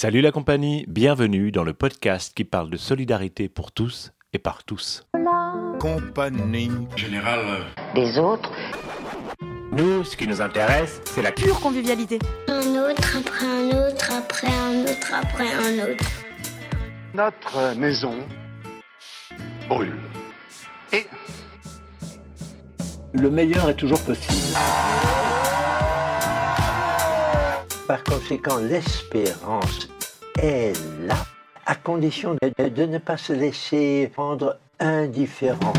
Salut la compagnie, bienvenue dans le podcast qui parle de solidarité pour tous et par tous. Compagnie générale des autres. Nous, ce qui nous intéresse, c'est la pure convivialité. Un autre après un autre après un autre après un autre. Notre maison brûle. Et le meilleur est toujours possible. Conséquent, l'espérance est là, à condition de, de ne pas se laisser rendre indifférent.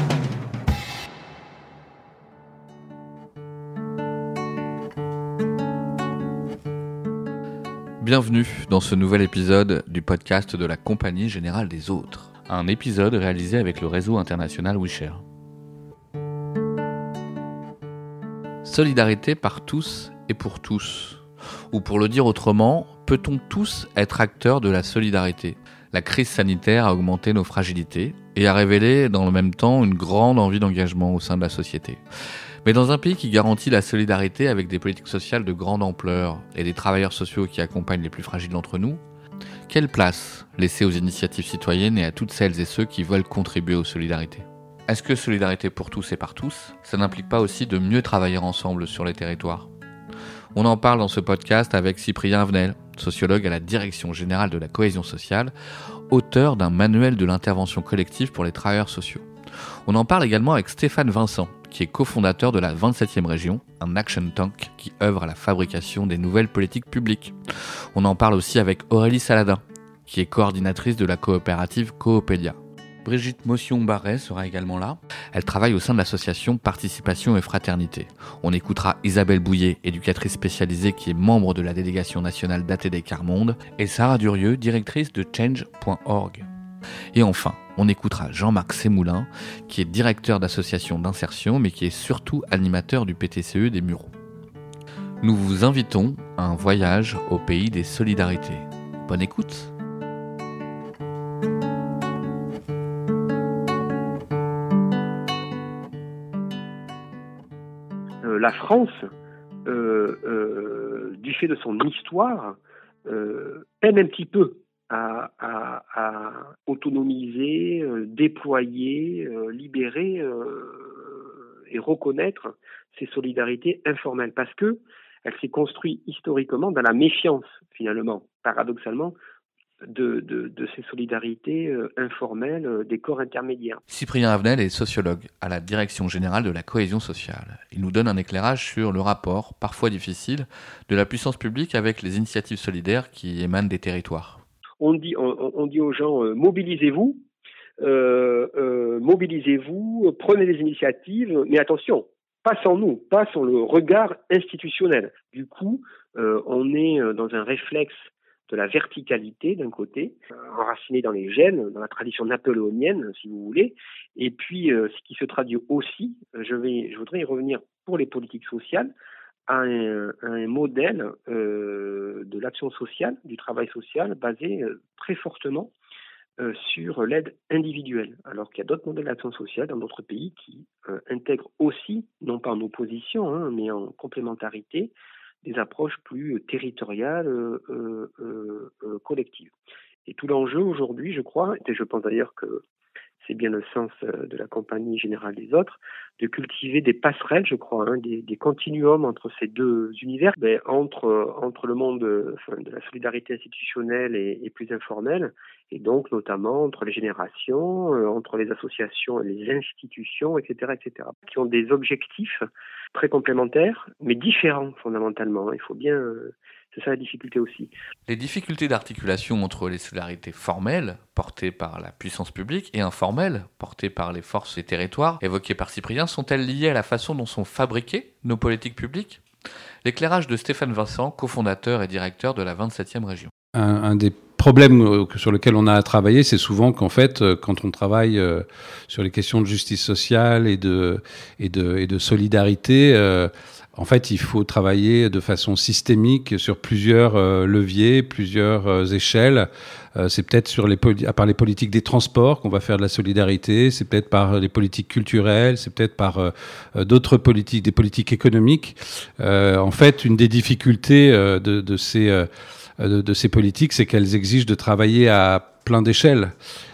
Bienvenue dans ce nouvel épisode du podcast de la Compagnie Générale des Autres, un épisode réalisé avec le réseau international WeShare. Solidarité par tous et pour tous. Ou pour le dire autrement, peut-on tous être acteurs de la solidarité? La crise sanitaire a augmenté nos fragilités et a révélé dans le même temps une grande envie d'engagement au sein de la société. Mais dans un pays qui garantit la solidarité avec des politiques sociales de grande ampleur et des travailleurs sociaux qui accompagnent les plus fragiles d'entre nous, quelle place laisser aux initiatives citoyennes et à toutes celles et ceux qui veulent contribuer aux solidarités? Est-ce que solidarité pour tous et par tous, ça n'implique pas aussi de mieux travailler ensemble sur les territoires? On en parle dans ce podcast avec Cyprien Avenel, sociologue à la Direction générale de la cohésion sociale, auteur d'un manuel de l'intervention collective pour les travailleurs sociaux. On en parle également avec Stéphane Vincent, qui est cofondateur de la 27e région, un action tank qui œuvre à la fabrication des nouvelles politiques publiques. On en parle aussi avec Aurélie Saladin, qui est coordinatrice de la coopérative Coopédia. Brigitte Motion-Barret sera également là. Elle travaille au sein de l'association Participation et Fraternité. On écoutera Isabelle Bouillet, éducatrice spécialisée qui est membre de la délégation nationale d'ATD Carmonde, et Sarah Durieux, directrice de Change.org. Et enfin, on écoutera Jean-Marc Sémoulin, qui est directeur d'association d'insertion, mais qui est surtout animateur du PTCE des Mureaux. Nous vous invitons à un voyage au pays des solidarités. Bonne écoute la France, euh, euh, du fait de son histoire, euh, peine un petit peu à, autonomiser, déployer, libérer et reconnaître ces solidarités informelles, parce que elle s'est construite historiquement dans la méfiance, finalement, paradoxalement, de, de, ces solidarités euh, informelles euh, des corps intermédiaires. Cyprien Avenel est sociologue à la Direction générale de la cohésion sociale. Il nous donne un éclairage sur le rapport, parfois difficile, de la puissance publique avec les initiatives solidaires qui émanent des territoires. On dit, on, dit aux gens, euh, mobilisez-vous, mobilisez-vous, prenez des initiatives, mais attention, pas sans nous, pas sans le regard institutionnel. Du coup, on est dans un réflexe de la verticalité d'un côté, euh, enraciné dans les gènes, dans la tradition napoléonienne, si vous voulez, et puis euh, ce qui se traduit aussi, euh, je, vais, je voudrais y revenir pour les politiques sociales, à un, modèle de l'action sociale, du travail social, basé très fortement sur l'aide individuelle, alors qu'il y a d'autres modèles d'action sociale dans d'autres pays qui intègrent aussi, non pas en opposition, hein, mais en complémentarité, des approches plus territoriales, euh, euh, euh, collectives. Et tout l'enjeu aujourd'hui, je crois, et je pense d'ailleurs que c'est bien le sens de la compagnie générale des autres, de cultiver des passerelles, je crois, hein, des, continuums entre ces deux univers, ben, entre, entre le monde de la solidarité institutionnelle et, et, plus informelle, et donc notamment entre les générations, entre les associations et les institutions, etc., etc., qui ont des objectifs très complémentaires, mais différents fondamentalement. Il faut bien. C'est ça la difficulté aussi. Les difficultés d'articulation entre les solidarités formelles, portées par la puissance publique, et informelles, portées par les forces et territoires, évoquées par Cyprien, sont-elles liées à la façon dont sont fabriquées nos politiques publiques? L'éclairage de Stéphane Vincent, cofondateur et directeur de la 27e région. un des problème euh, sur lequel on a à travailler, c'est souvent qu'en fait, euh, quand on travaille euh, sur les questions de justice sociale et de, et de, et de solidarité, en fait, il faut travailler de façon systémique sur plusieurs leviers, plusieurs échelles. c'est peut-être sur les par les politiques des transports qu'on va faire de la solidarité. C'est peut-être par les politiques culturelles. C'est peut-être par d'autres politiques, des politiques économiques. en fait, une des difficultés de, ces de, ces politiques, c'est qu'elles exigent de travailler à plein d'échelles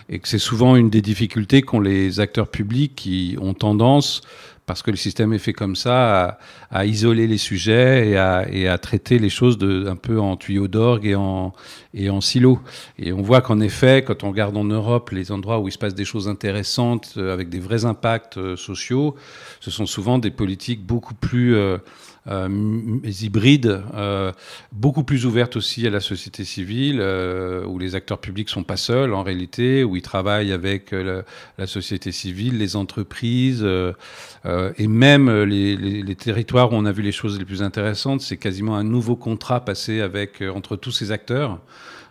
et que c'est souvent une des difficultés qu'ont les acteurs publics qui ont tendance parce que le système est fait comme ça, à, isoler les sujets et à, traiter les choses de, un peu en tuyau d'orgue et en, et en silo. Et on voit qu'en effet, quand on regarde en Europe les endroits où il se passe des choses intéressantes, euh, avec des vrais impacts euh, sociaux, ce sont souvent des politiques beaucoup plus... Euh, hybrides, euh, beaucoup plus ouvertes aussi à la société civile, euh, où les acteurs publics sont pas seuls en réalité, où ils travaillent avec la, la société civile, les entreprises et même les, les, les, territoires où on a vu les choses les plus intéressantes. C'est quasiment un nouveau contrat passé avec entre tous ces acteurs.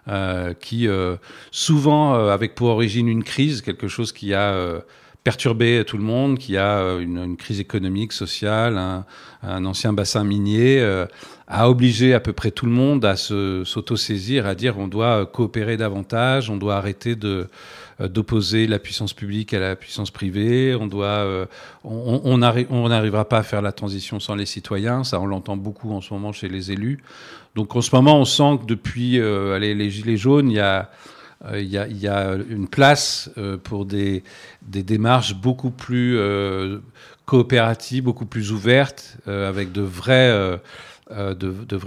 Euh, qui euh, souvent euh, avec pour origine une crise, quelque chose qui a perturbé tout le monde, qui a euh, une, crise économique, sociale, un, ancien bassin minier, euh, a obligé à peu près tout le monde à s'auto-saisir, à dire on doit coopérer davantage, on doit arrêter euh, d'opposer la puissance publique à la puissance privée, on doit, euh, on n'arrivera pas à faire la transition sans les citoyens, ça on l'entend beaucoup en ce moment chez les élus. Donc en ce moment on sent que depuis euh, allez, les gilets jaunes, il y a euh, il y, a, une place euh, pour des, démarches beaucoup plus euh, coopératives, beaucoup plus ouvertes, avec de vraies,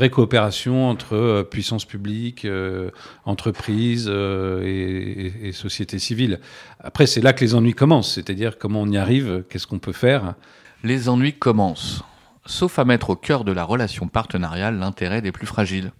coopérations entre puissance publique, entreprises et, et, société civile. Après, c'est là que les ennuis commencent, c'est-à-dire comment on y arrive, qu'est-ce qu'on peut faire. Les ennuis commencent, sauf à mettre au cœur de la relation partenariale l'intérêt des plus fragiles.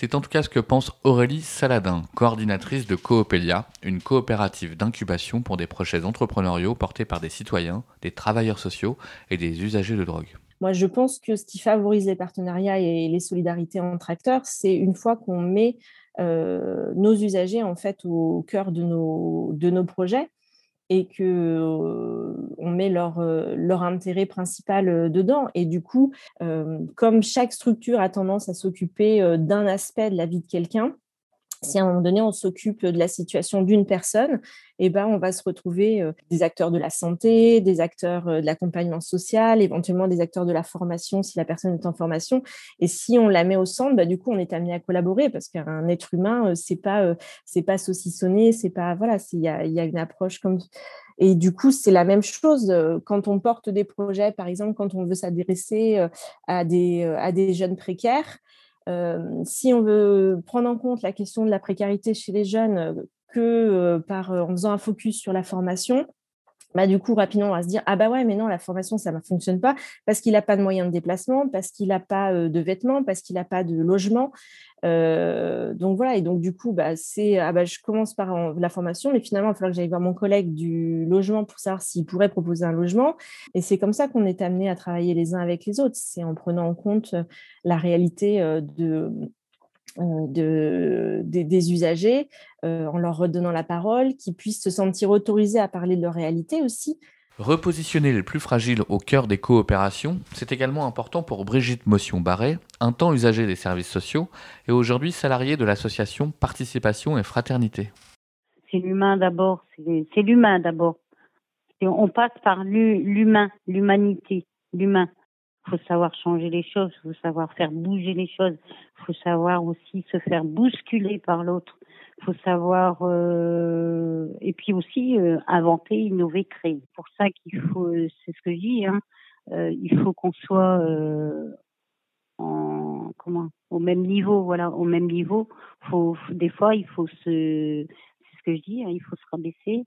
C'est en tout cas ce que pense Aurélie Saladin, coordinatrice de Coopélia, une coopérative d'incubation pour des projets entrepreneuriaux portés par des citoyens, des travailleurs sociaux et des usagers de drogue. Moi, je pense que ce qui favorise les partenariats et les solidarités entre acteurs, c'est une fois qu'on met euh, nos usagers en fait au cœur de nos, de nos projets et que euh, on met leur, euh, intérêt principal euh, dedans. Et du coup, comme chaque structure a tendance à s'occuper d'un aspect de la vie de quelqu'un, si à un moment donné on s'occupe de la situation d'une personne, eh ben on va se retrouver euh, des acteurs de la santé, des acteurs euh, de l'accompagnement social, éventuellement des acteurs de la formation si la personne est en formation. Et si on la met au centre, bah, du coup on est amené à collaborer parce qu'un être humain euh, c'est pas pas saucissonné, c'est pas voilà, il y a, y a une approche comme et du coup, c'est la même chose quand on porte des projets, par exemple, quand on veut s'adresser à des, à des jeunes précaires. Euh, si on veut prendre en compte la question de la précarité chez les jeunes euh, que euh, par en faisant un focus sur la formation, bah, du coup, rapidement, on va se dire Ah, bah ouais, mais non, la formation, ça ne fonctionne pas parce qu'il n'a pas de moyens de déplacement, parce qu'il n'a pas de vêtements, parce qu'il n'a pas de logement. Euh, donc voilà, et donc du coup, bah, c'est ah bah, je commence par la formation, mais finalement, il va falloir que j'aille voir mon collègue du logement pour savoir s'il pourrait proposer un logement. Et c'est comme ça qu'on est amené à travailler les uns avec les autres. C'est en prenant en compte la réalité de, de, des, des, usagers, euh, en leur redonnant la parole, qu'ils puissent se sentir autorisés à parler de leur réalité aussi. Repositionner les plus fragiles au cœur des coopérations, c'est également important pour Brigitte Motion-Barré, un temps usagée des services sociaux et aujourd'hui salariée de l'association Participation et Fraternité. C'est l'humain d'abord, c'est l'humain d'abord. On passe par l'humain, l'humanité, l'humain. Faut savoir changer les choses, faut savoir faire bouger les choses, faut savoir aussi se faire bousculer par l'autre faut savoir euh, et puis aussi euh, inventer, innover, créer. Pour ça qu'il faut, c'est ce que je dis, hein, euh, il faut qu'on soit euh, en comment au même niveau, voilà, au même niveau. Faut, des fois, il faut se, c'est ce que je dis, hein, il faut se rabaisser.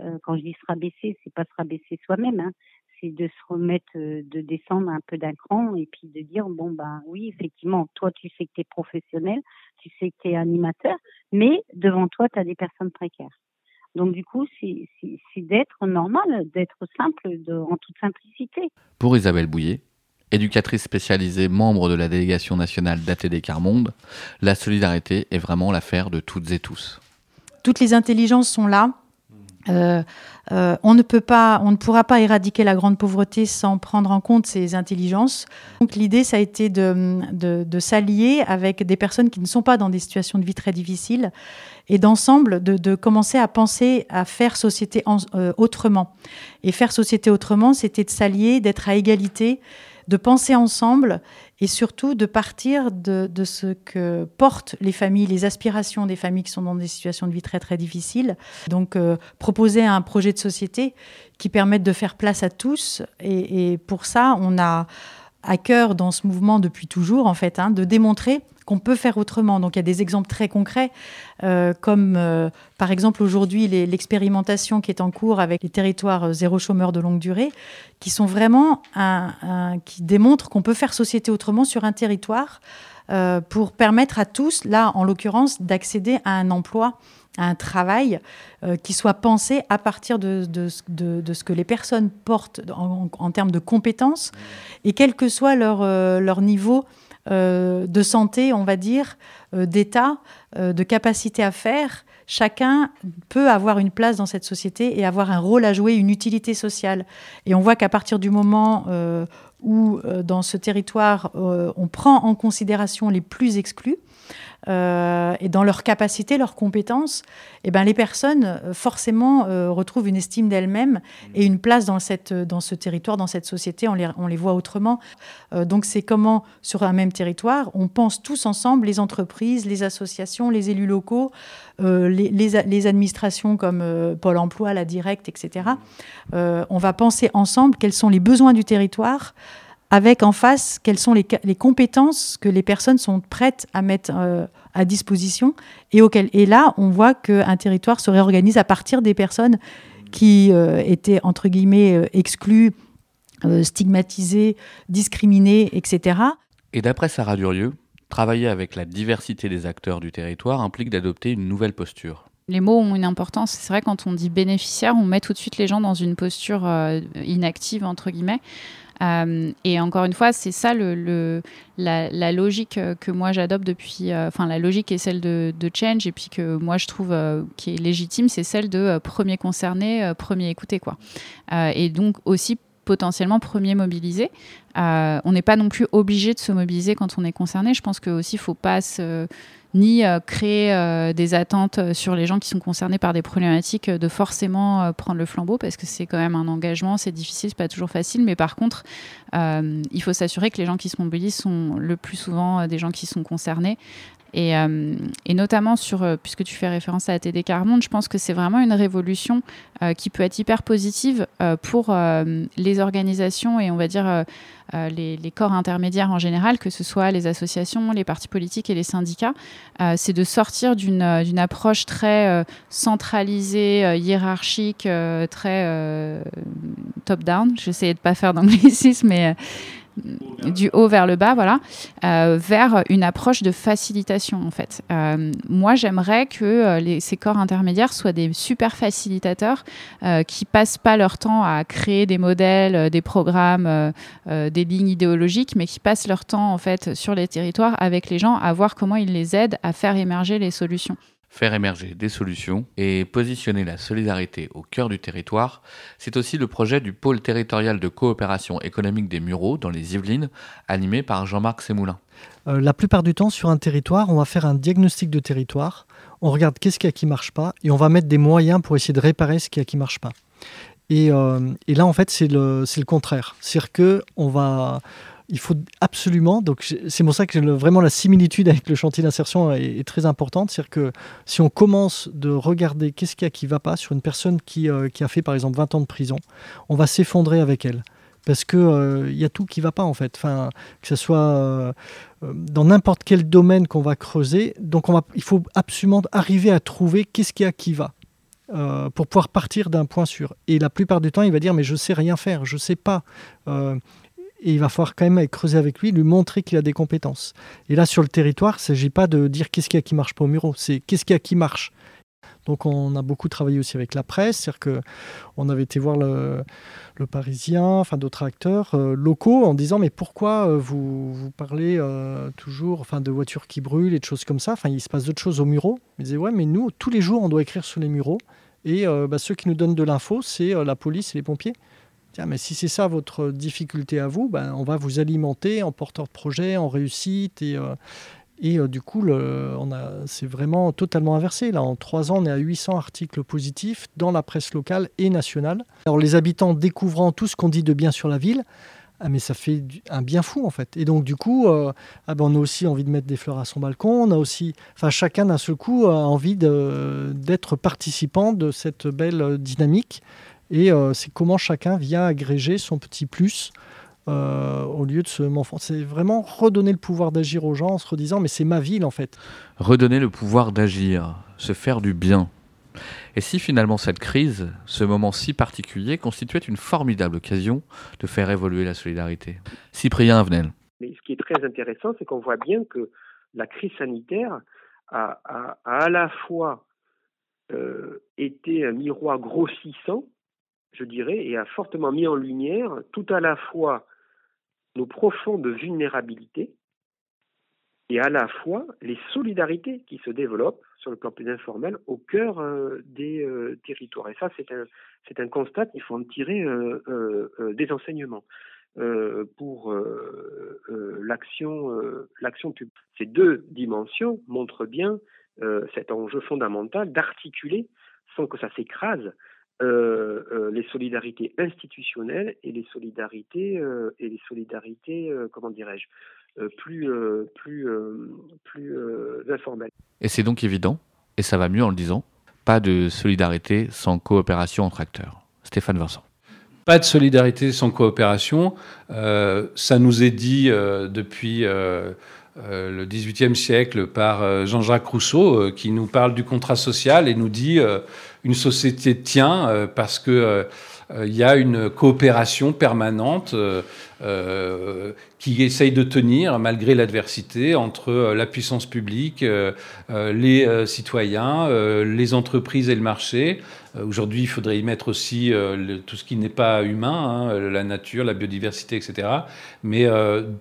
Euh, quand je dis se rabaisser, c'est pas se rabaisser soi-même, hein, c'est de se remettre, euh, de descendre un peu d'un cran et puis de dire bon ben oui effectivement toi tu sais que tu es professionnel, tu sais que tu es animateur, mais devant toi tu as des personnes précaires. Donc du coup c'est d'être normal, d'être simple, de, en toute simplicité. Pour Isabelle Bouillet, éducatrice spécialisée, membre de la délégation nationale d'ATD Carmonde, la solidarité est vraiment l'affaire de toutes et tous. Toutes les intelligences sont là euh, euh, on ne peut pas, on ne pourra pas éradiquer la grande pauvreté sans prendre en compte ces intelligences. Donc l'idée, ça a été de, de, de s'allier avec des personnes qui ne sont pas dans des situations de vie très difficiles et d'ensemble de, de, commencer à penser à faire société en, euh, autrement. Et faire société autrement, c'était de s'allier, d'être à égalité, de penser ensemble et surtout de partir de, de, ce que portent les familles, les aspirations des familles qui sont dans des situations de vie très très difficiles. Donc euh, proposer un projet de société qui permette de faire place à tous. Et, et pour ça, on a à cœur dans ce mouvement depuis toujours, en fait, hein, de démontrer qu'on peut faire autrement. Donc il y a des exemples très concrets, euh, comme euh, par exemple aujourd'hui l'expérimentation qui est en cours avec les territoires euh, zéro chômeur de longue durée, qui sont vraiment un, qui démontrent qu'on peut faire société autrement sur un territoire pour permettre à tous, là en l'occurrence, d'accéder à un emploi un travail euh, qui soit pensé à partir de, ce que les personnes portent en, termes de compétences, et quel que soit leur, euh, niveau euh, de santé, on va dire, d'état, de capacité à faire, chacun peut avoir une place dans cette société et avoir un rôle à jouer, une utilité sociale. Et on voit qu'à partir du moment où, dans ce territoire, on prend en considération les plus exclus, euh, et dans leur capacité, leurs compétences, eh ben, les personnes euh, forcément euh, retrouvent une estime d'elles-mêmes et une place dans, cette, dans ce territoire, dans cette société. On les, on les voit autrement. Donc c'est comment, sur un même territoire, on pense tous ensemble, les entreprises, les associations, les élus locaux, les, les, administrations comme Pôle Emploi, la Directe, etc. on va penser ensemble quels sont les besoins du territoire avec en face quelles sont les, les, compétences que les personnes sont prêtes à mettre euh, à disposition et, auquel, et là on voit qu'un territoire se réorganise à partir des personnes qui euh, étaient entre guillemets euh, exclues, euh, stigmatisées, discriminées, etc. Et d'après Sarah Durieux, travailler avec la diversité des acteurs du territoire implique d'adopter une nouvelle posture. Les mots ont une importance. C'est vrai, quand on dit bénéficiaire, on met tout de suite les gens dans une posture euh, inactive, entre guillemets. Euh, et encore une fois, c'est ça la, logique que moi j'adopte depuis, euh, enfin la logique est celle de, change et puis que moi je trouve euh, qui est légitime, c'est celle de euh, premier concerné, premier écouté quoi. et donc aussi potentiellement premier mobilisé. on n'est pas non plus obligé de se mobiliser quand on est concerné. Je pense que aussi faut pas ni euh, créer euh, des attentes sur les gens qui sont concernés par des problématiques de forcément euh, prendre le flambeau parce que c'est quand même un engagement, c'est difficile, c'est pas toujours facile, mais par contre, euh, il faut s'assurer que les gens qui se mobilisent sont le plus souvent des gens qui sont concernés. Et, euh, et, notamment sur, euh, puisque tu fais référence à la TD Carmonde, je pense que c'est vraiment une révolution euh, qui peut être hyper positive pour les organisations et on va dire les, corps intermédiaires en général, que ce soit les associations, les partis politiques et les syndicats. c'est de sortir d'une approche très centralisée, hiérarchique, très top-down. J'essayais de pas faire d'anglicisme, mais du haut vers le bas, voilà, euh, vers une approche de facilitation en fait. Euh, moi, j'aimerais que euh, ces corps intermédiaires soient des super facilitateurs euh, qui passent pas leur temps à créer des modèles, des programmes, des lignes idéologiques, mais qui passent leur temps en fait sur les territoires avec les gens à voir comment ils les aident à faire émerger les solutions faire émerger des solutions et positionner la solidarité au cœur du territoire, c'est aussi le projet du pôle territorial de coopération économique des Mureaux dans les Yvelines, animé par Jean-Marc Semoulin. Euh, la plupart du temps, sur un territoire, on va faire un diagnostic de territoire, on regarde qu'est-ce qu'il y a qui ne marche pas, et on va mettre des moyens pour essayer de réparer ce qu'il y a qui ne marche pas. Et, euh, et, là, en fait, c'est le, le contraire. C'est-à-dire qu'on va il faut absolument, donc c'est pour ça que vraiment la similitude avec le chantier d'insertion est, très importante, c'est-à-dire que si on commence de regarder qu'est-ce qu'il y a qui ne va pas sur une personne qui, euh, qui, a fait par exemple 20 ans de prison, on va s'effondrer avec elle. Parce qu'il euh, y a tout qui ne va pas en fait, enfin, que ce soit euh, dans n'importe quel domaine qu'on va creuser. Donc on va, il faut absolument arriver à trouver qu'est-ce qu'il y a qui va. Pour pouvoir partir d'un point sûr. Et la plupart du temps, il va dire mais je sais rien faire, je sais pas. Et il va falloir quand même creuser avec lui, lui montrer qu'il a des compétences. Et là, sur le territoire, il ne s'agit pas de dire qu'est-ce qu'il y a qui marche pas au Muro, c'est qu'est-ce qu'il y a qui marche. Donc on a beaucoup travaillé aussi avec la presse, c'est-à-dire qu'on avait été voir le, Parisien, enfin d'autres acteurs euh, locaux en disant mais pourquoi euh, vous, vous parlez euh, toujours enfin, de voitures qui brûlent et de choses comme ça, enfin il se passe d'autres choses au Muro. Ils disaient ouais mais nous tous les jours on doit écrire sur les Mureaux et bah, ceux qui nous donnent de l'info c'est la police et les pompiers. Mais si c'est ça votre difficulté à vous, ben, on va vous alimenter en porteur de projet, en réussite. Et, euh, et euh, du coup, c'est vraiment totalement inversé. Là, en trois ans, on est à 800 articles positifs dans la presse locale et nationale. Alors, les habitants découvrant tout ce qu'on dit de bien sur la ville, ah, mais ça fait un bien fou en fait. Et donc du coup, euh, ah ben, on a aussi envie de mettre des fleurs à son balcon. On a aussi, enfin chacun d'un seul coup a envie d'être participant de cette belle dynamique. Et euh, c'est comment chacun vient agréger son petit plus euh, au lieu de se C'est vraiment redonner le pouvoir d'agir aux gens en se redisant mais c'est ma ville en fait. Redonner le pouvoir d'agir, se faire du bien. Et si finalement cette crise, ce moment si particulier, constituait une formidable occasion de faire évoluer la solidarité? Cyprien Avenel. Mais ce qui est très intéressant, c'est qu'on voit bien que la crise sanitaire a, à la fois euh, été un miroir grossissant, je dirais, et a fortement mis en lumière tout à la fois nos profondes vulnérabilités et à la fois les solidarités qui se développent sur le plan plus informel au cœur euh, des euh, territoires. Et ça, c'est un, constat qu'il faut en tirer euh, des enseignements pour l'action, l'action publique. Ces deux dimensions montrent bien cet enjeu fondamental d'articuler sans que ça s'écrase les solidarités institutionnelles et les solidarités et les solidarités comment dirais-je euh, plus, euh, plus, euh, plus informel. Et c'est donc évident, et ça va mieux en le disant, pas de solidarité sans coopération entre acteurs. Stéphane Vincent. Pas de solidarité sans coopération. ça nous est dit depuis le XVIIIe siècle par Jean-Jacques Rousseau, qui nous parle du contrat social et nous dit une société tient parce que il y a une coopération permanente euh, qui essaye de tenir, malgré l'adversité, entre euh, la puissance publique, euh, les citoyens, les entreprises et le marché. Aujourd'hui, il faudrait y mettre aussi tout ce qui n'est pas humain, hein, la nature, la biodiversité, etc. Mais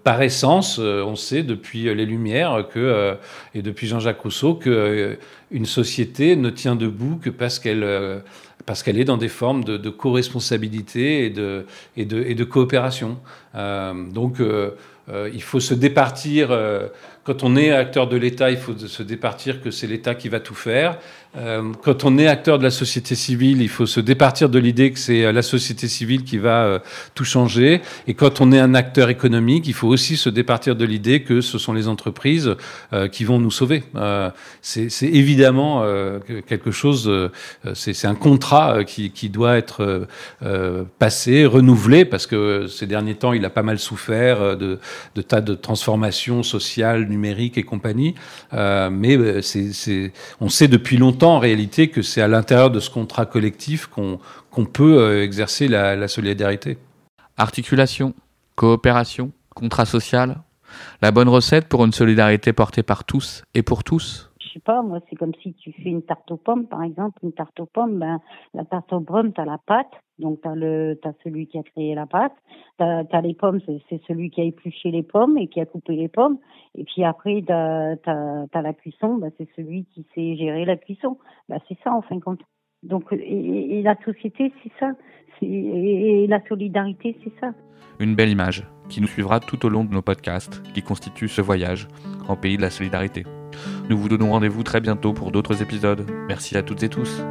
par essence, on sait depuis les Lumières et depuis Jean-Jacques Rousseau que une société ne tient debout que parce qu'elle parce qu'elle est dans des formes de, de co-responsabilité et de, et, de, et de coopération. Euh, donc, euh, euh, il faut se départir. Quand on est acteur de l'État, il faut se départir que c'est l'État qui va tout faire. Euh, quand on est acteur de la société civile, il faut se départir de l'idée que c'est euh, la société civile qui va euh, tout changer. Et quand on est un acteur économique, il faut aussi se départir de l'idée que ce sont les entreprises qui vont nous sauver. c'est évidemment quelque chose, c'est un contrat qui, qui, doit être passé, renouvelé, parce que ces derniers temps, il a pas mal souffert de, de tas de transformations sociales, numériques et compagnie. mais c'est on sait depuis longtemps en réalité que c'est à l'intérieur de ce contrat collectif qu'on peut euh, exercer la, solidarité. Articulation, coopération, contrat social, la bonne recette pour une solidarité portée par tous et pour tous? Sais pas, moi, c'est comme si tu fais une tarte aux pommes, par exemple, une tarte aux pommes, ben, la tarte aux pommes, tu as la pâte, donc tu as, le, as celui qui a créé la pâte, tu as, les pommes, c'est celui qui a épluché les pommes et qui a coupé les pommes, et puis après, tu as, la cuisson, ben, c'est celui qui sait gérer la cuisson. Ben, c'est ça, en fin de compte. Donc, et, la société, c'est ça. Et la solidarité, c'est ça. Une belle image qui nous suivra tout au long de nos podcasts qui constituent ce voyage en pays de la solidarité. Nous vous donnons rendez-vous très bientôt pour d'autres épisodes. Merci à toutes et tous.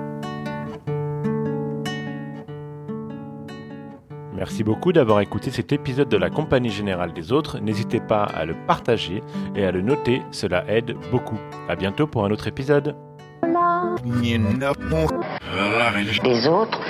Merci beaucoup d'avoir écouté cet épisode de la Compagnie Générale des Autres. N'hésitez pas à le partager et à le noter, cela aide beaucoup. À bientôt pour un autre épisode. Les autres